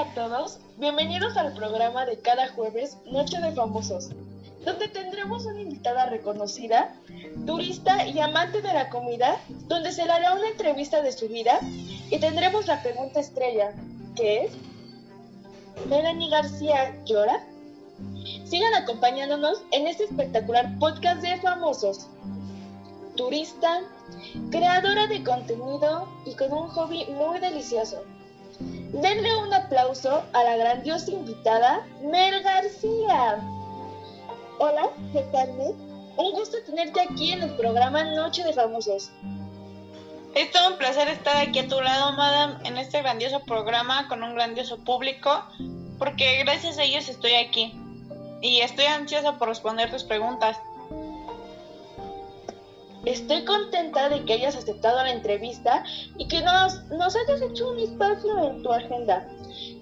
A todos, bienvenidos al programa de cada jueves Noche de Famosos, donde tendremos una invitada reconocida, turista y amante de la comida, donde se le hará una entrevista de su vida y tendremos la pregunta estrella, que es, ¿Melanie García llora? Sigan acompañándonos en este espectacular podcast de famosos. Turista, creadora de contenido y con un hobby muy delicioso. Denle un aplauso a la grandiosa invitada Mel García. Hola, ¿qué tal, Mel? Un gusto tenerte aquí en el programa Noche de Famosos. Es todo un placer estar aquí a tu lado, madame, en este grandioso programa con un grandioso público, porque gracias a ellos estoy aquí. Y estoy ansiosa por responder tus preguntas. Estoy contenta de que hayas aceptado la entrevista y que nos, hayas hecho un espacio en tu agenda,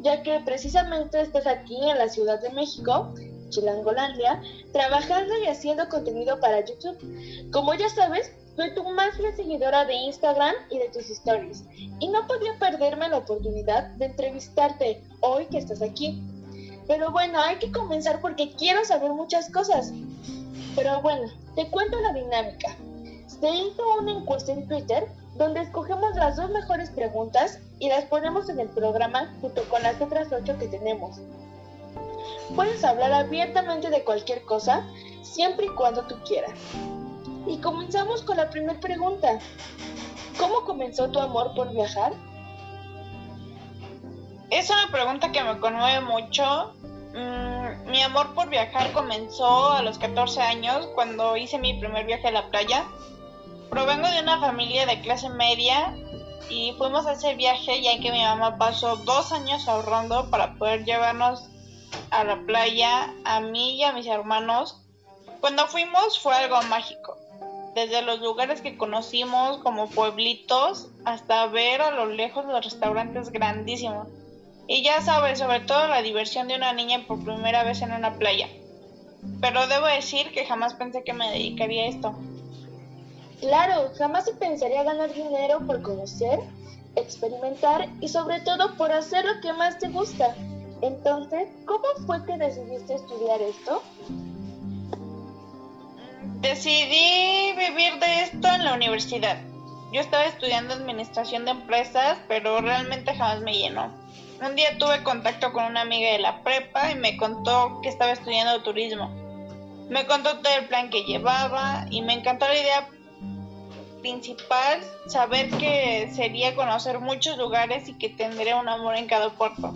ya que precisamente estás aquí en la Ciudad de México, Chilangolandia, trabajando y haciendo contenido para YouTube. Como ya sabes, soy tu más fiel seguidora de Instagram y de tus stories, y no podía perderme la oportunidad de entrevistarte hoy que estás aquí. Pero bueno, hay que comenzar porque quiero saber muchas cosas. Pero bueno, te cuento la dinámica se hizo una encuesta en Twitter donde escogemos las dos mejores preguntas y las ponemos en el programa junto con las otras ocho que tenemos. Puedes hablar abiertamente de cualquier cosa, siempre y cuando tú quieras. Y comenzamos con la primera pregunta. ¿Cómo comenzó tu amor por viajar? Es una pregunta que me conmueve mucho. Mm, mi amor por viajar comenzó a los 14 años cuando hice mi primer viaje a la playa. Provengo de una familia de clase media y fuimos a ese viaje ya que mi mamá pasó dos años ahorrando para poder llevarnos a la playa, a mí y a mis hermanos. Cuando fuimos fue algo mágico. Desde los lugares que conocimos como pueblitos hasta ver a lo lejos los restaurantes grandísimos. Y ya sabes, sobre todo la diversión de una niña por primera vez en una playa. Pero debo decir que jamás pensé que me dedicaría a esto. Claro, jamás se pensaría ganar dinero por conocer, experimentar y sobre todo por hacer lo que más te gusta. Entonces, ¿cómo fue que decidiste estudiar esto? Decidí vivir de esto en la universidad. Yo estaba estudiando administración de empresas, pero realmente jamás me llenó. Un día tuve contacto con una amiga de la prepa y me contó que estaba estudiando turismo. Me contó todo el plan que llevaba y me encantó la idea principal saber que sería conocer muchos lugares y que tendría un amor en cada puerto.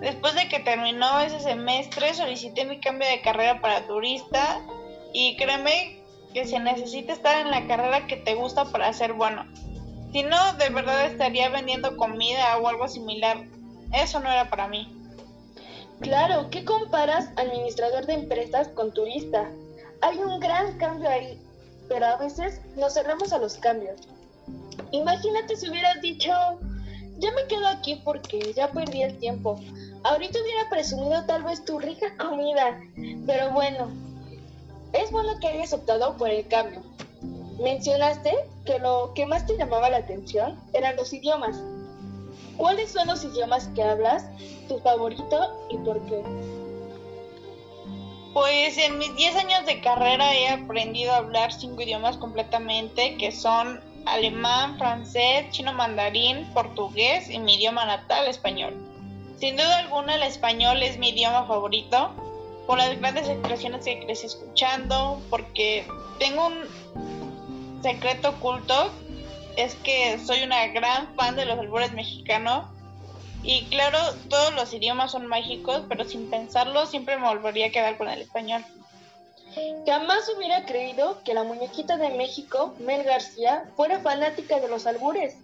Después de que terminó ese semestre solicité mi cambio de carrera para turista y créeme que se necesita estar en la carrera que te gusta para ser bueno. Si no, de verdad estaría vendiendo comida o algo similar. Eso no era para mí. Claro, ¿qué comparas administrador de empresas con turista? Hay un gran cambio ahí pero a veces nos cerramos a los cambios. Imagínate si hubieras dicho, ya me quedo aquí porque ya perdí el tiempo. Ahorita hubiera presumido tal vez tu rica comida, pero bueno, es bueno que hayas optado por el cambio. Mencionaste que lo que más te llamaba la atención eran los idiomas. ¿Cuáles son los idiomas que hablas, tu favorito y por qué? Pues en mis 10 años de carrera he aprendido a hablar cinco idiomas completamente, que son alemán, francés, chino mandarín, portugués y mi idioma natal, español. Sin duda alguna el español es mi idioma favorito, por las grandes expresiones que crecí escuchando, porque tengo un secreto oculto, es que soy una gran fan de los albures mexicanos y claro, todos los idiomas son mágicos, pero sin pensarlo siempre me volvería a quedar con el español. Jamás hubiera creído que la muñequita de México, Mel García, fuera fanática de los albures.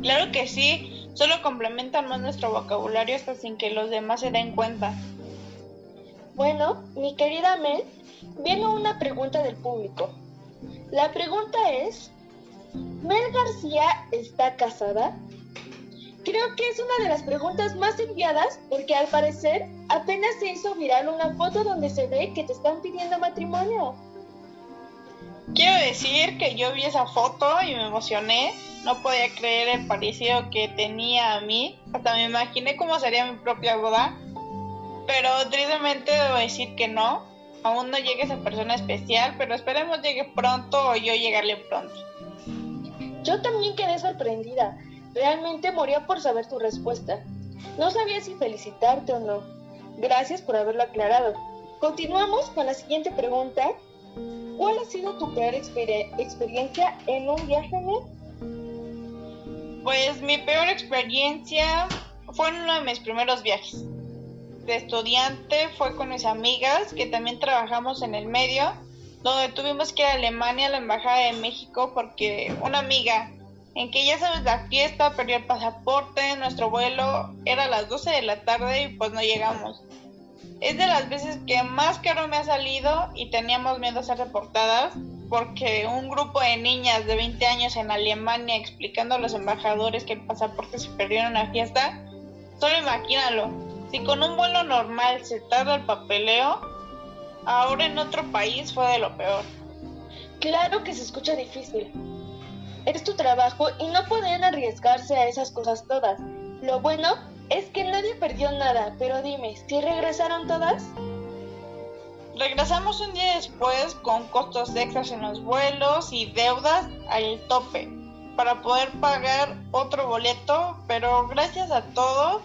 Claro que sí, solo complementan más nuestro vocabulario hasta sin que los demás se den cuenta. Bueno, mi querida Mel, viene una pregunta del público. La pregunta es, ¿Mel García está casada? Creo que es una de las preguntas más enviadas porque al parecer apenas se hizo viral una foto donde se ve que te están pidiendo matrimonio. Quiero decir que yo vi esa foto y me emocioné. No podía creer el parecido que tenía a mí. Hasta me imaginé cómo sería mi propia boda. Pero tristemente debo decir que no. Aún no llega esa persona especial, pero esperemos llegue pronto o yo llegarle pronto. Yo también quedé sorprendida. Realmente moría por saber tu respuesta. No sabía si felicitarte o no. Gracias por haberlo aclarado. Continuamos con la siguiente pregunta. ¿Cuál ha sido tu peor experiencia en un viaje, Pues mi peor experiencia fue en uno de mis primeros viajes. De estudiante fue con mis amigas que también trabajamos en el medio donde tuvimos que ir a Alemania, a la Embajada de México, porque una amiga, en que ya sabes la fiesta, perdió el pasaporte, nuestro vuelo era a las 12 de la tarde y pues no llegamos. Es de las veces que más caro me ha salido y teníamos miedo a ser reportadas porque un grupo de niñas de 20 años en Alemania explicando a los embajadores que el pasaporte se perdió en una fiesta, solo imagínalo, si con un vuelo normal se tarda el papeleo, ahora en otro país fue de lo peor. Claro que se escucha difícil. Es tu trabajo y no pueden arriesgarse a esas cosas todas. Lo bueno es que nadie perdió nada, pero dime, ¿si regresaron todas? Regresamos un día después con costos extras en los vuelos y deudas al tope para poder pagar otro boleto, pero gracias a todo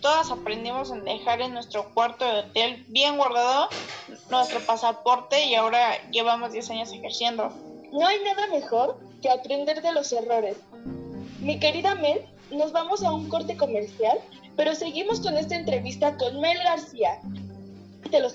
todas aprendimos en dejar en nuestro cuarto de hotel bien guardado nuestro pasaporte y ahora llevamos 10 años ejerciendo. No hay nada mejor que aprender de los errores. Mi querida Mel, nos vamos a un corte comercial, pero seguimos con esta entrevista con Mel García. De los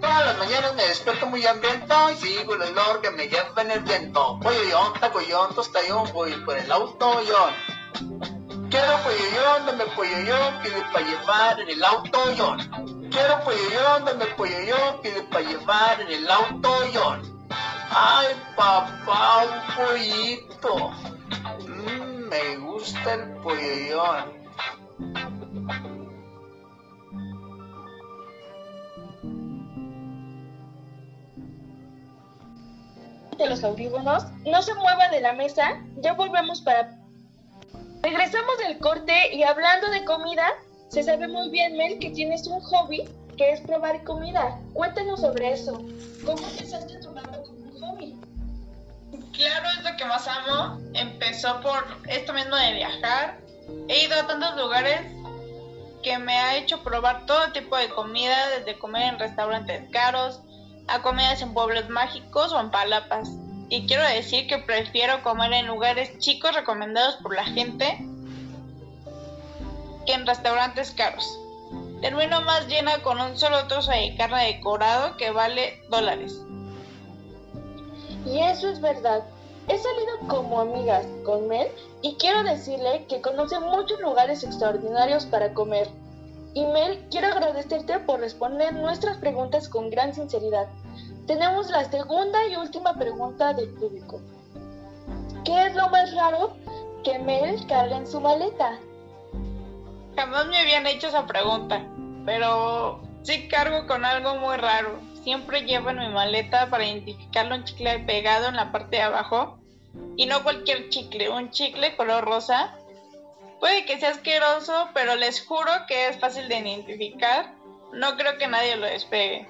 Todas las mañanas me despierto muy hambriento y sigo el olor que me lleva en el viento. Pollo tacoyón, tostayón, voy por el auto yon. Quiero pollo dame pollo pide para llevar en el auto yon. Quiero pollo dame pollo pide para llevar en el auto yon. Ay, papá, un pollito. Mmm, me gusta el pollo de los audífonos, no se mueva de la mesa, ya volvemos para... Regresamos del corte y hablando de comida, se sabe muy bien, Mel, que tienes un hobby que es probar comida. Cuéntanos sobre eso. ¿Cómo empezaste a tomarlo como un hobby? Claro, es lo que más amo. Empezó por esto mismo de viajar. He ido a tantos lugares que me ha hecho probar todo tipo de comida, desde comer en restaurantes caros, a comidas en pueblos mágicos o en palapas. Y quiero decir que prefiero comer en lugares chicos recomendados por la gente en restaurantes caros. Termino más llena con un solo trozo de carne decorado que vale dólares. Y eso es verdad. He salido como amigas con Mel y quiero decirle que conoce muchos lugares extraordinarios para comer. Y Mel, quiero agradecerte por responder nuestras preguntas con gran sinceridad. Tenemos la segunda y última pregunta del público. ¿Qué es lo más raro que Mel carga en su maleta? Jamás me habían hecho esa pregunta, pero sí cargo con algo muy raro. Siempre llevo en mi maleta para identificarlo un chicle pegado en la parte de abajo. Y no cualquier chicle, un chicle color rosa Puede que sea asqueroso, pero les juro que es fácil de identificar. No creo que nadie lo despegue.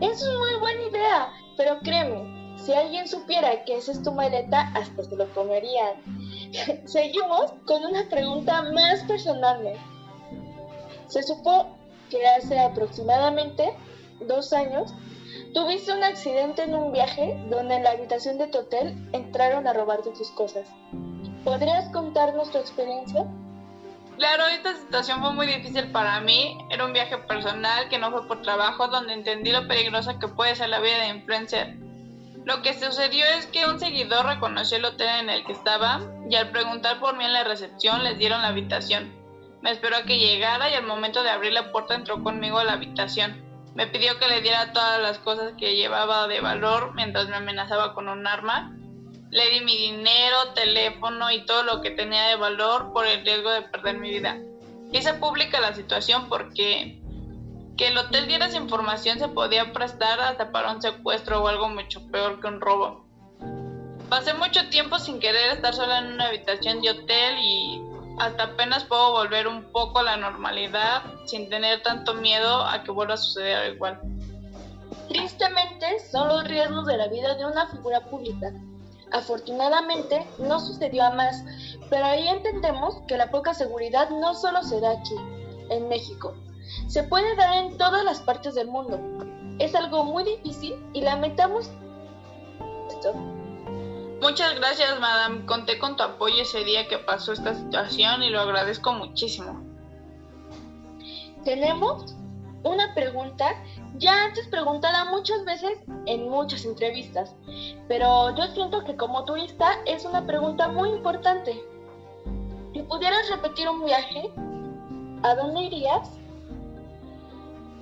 Es muy buena idea, pero créeme, si alguien supiera que esa es tu maleta, hasta se lo comerían. Seguimos con una pregunta más personal. Se supo que hace aproximadamente dos años tuviste un accidente en un viaje donde en la habitación de tu hotel entraron a robarte tus cosas. ¿Podrías contarnos tu experiencia? Claro, esta situación fue muy difícil para mí. Era un viaje personal que no fue por trabajo, donde entendí lo peligrosa que puede ser la vida de influencer. Lo que sucedió es que un seguidor reconoció el hotel en el que estaba y al preguntar por mí en la recepción les dieron la habitación. Me esperó a que llegara y al momento de abrir la puerta entró conmigo a la habitación. Me pidió que le diera todas las cosas que llevaba de valor mientras me amenazaba con un arma le di mi dinero, teléfono y todo lo que tenía de valor por el riesgo de perder mi vida. Hice pública la situación porque que el hotel diera esa información se podía prestar hasta para un secuestro o algo mucho peor que un robo. Pasé mucho tiempo sin querer estar sola en una habitación de hotel y hasta apenas puedo volver un poco a la normalidad sin tener tanto miedo a que vuelva a suceder igual. Tristemente, son los riesgos de la vida de una figura pública. Afortunadamente, no sucedió a más, pero ahí entendemos que la poca seguridad no solo se da aquí, en México. Se puede dar en todas las partes del mundo. Es algo muy difícil y lamentamos esto. Muchas gracias, madame. Conté con tu apoyo ese día que pasó esta situación y lo agradezco muchísimo. Tenemos una pregunta ya antes preguntada muchas veces en muchas entrevistas, pero yo siento que como turista es una pregunta muy importante. Si pudieras repetir un viaje, ¿a dónde irías?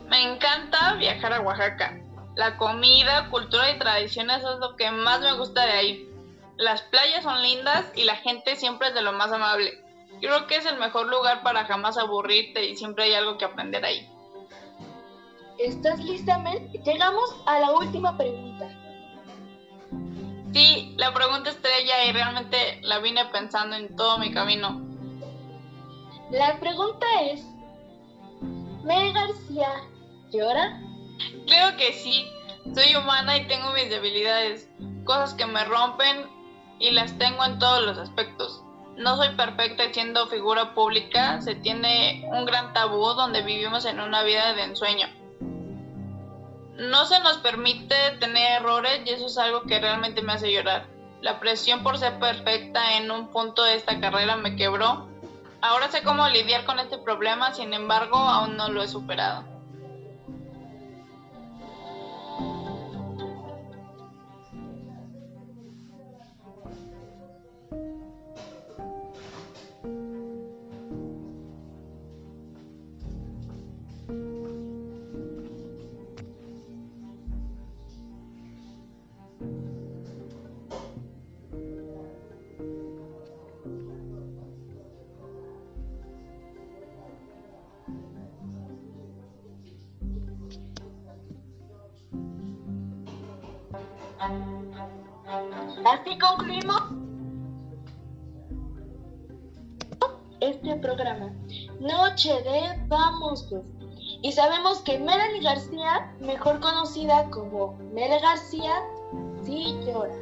Me encanta viajar a Oaxaca. La comida, cultura y tradiciones es lo que más me gusta de ahí. Las playas son lindas y la gente siempre es de lo más amable. Creo que es el mejor lugar para jamás aburrirte y siempre hay algo que aprender ahí. ¿Estás lista, Mel? Llegamos a la última pregunta. Sí, la pregunta estrella y realmente la vine pensando en todo mi camino. La pregunta es, ¿Mel García llora? Creo que sí. Soy humana y tengo mis debilidades, cosas que me rompen y las tengo en todos los aspectos. No soy perfecta siendo figura pública, se tiene un gran tabú donde vivimos en una vida de ensueño. No se nos permite tener errores y eso es algo que realmente me hace llorar. La presión por ser perfecta en un punto de esta carrera me quebró. Ahora sé cómo lidiar con este problema, sin embargo aún no lo he superado. Así concluimos este programa. Noche de famosos. Y sabemos que Melanie García, mejor conocida como Mel García, sí llora.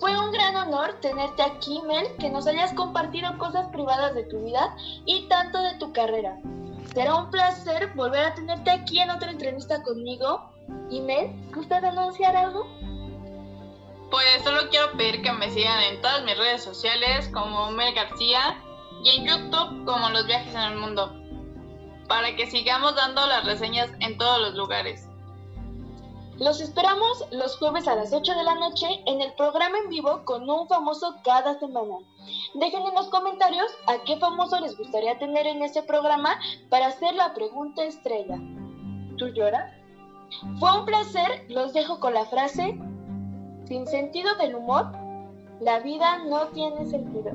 Fue un gran honor tenerte aquí, Mel, que nos hayas compartido cosas privadas de tu vida y tanto de tu carrera. Será un placer volver a tenerte aquí en otra entrevista conmigo. Y Mel, ¿gustas anunciar algo? Pues solo quiero pedir que me sigan en todas mis redes sociales como Mel García y en YouTube como Los Viajes en el Mundo, para que sigamos dando las reseñas en todos los lugares. Los esperamos los jueves a las 8 de la noche en el programa en vivo con un famoso cada semana. Dejen en los comentarios a qué famoso les gustaría tener en este programa para hacer la pregunta estrella. ¿Tú lloras? Fue un placer, los dejo con la frase sin sentido del humor, la vida no tiene sentido.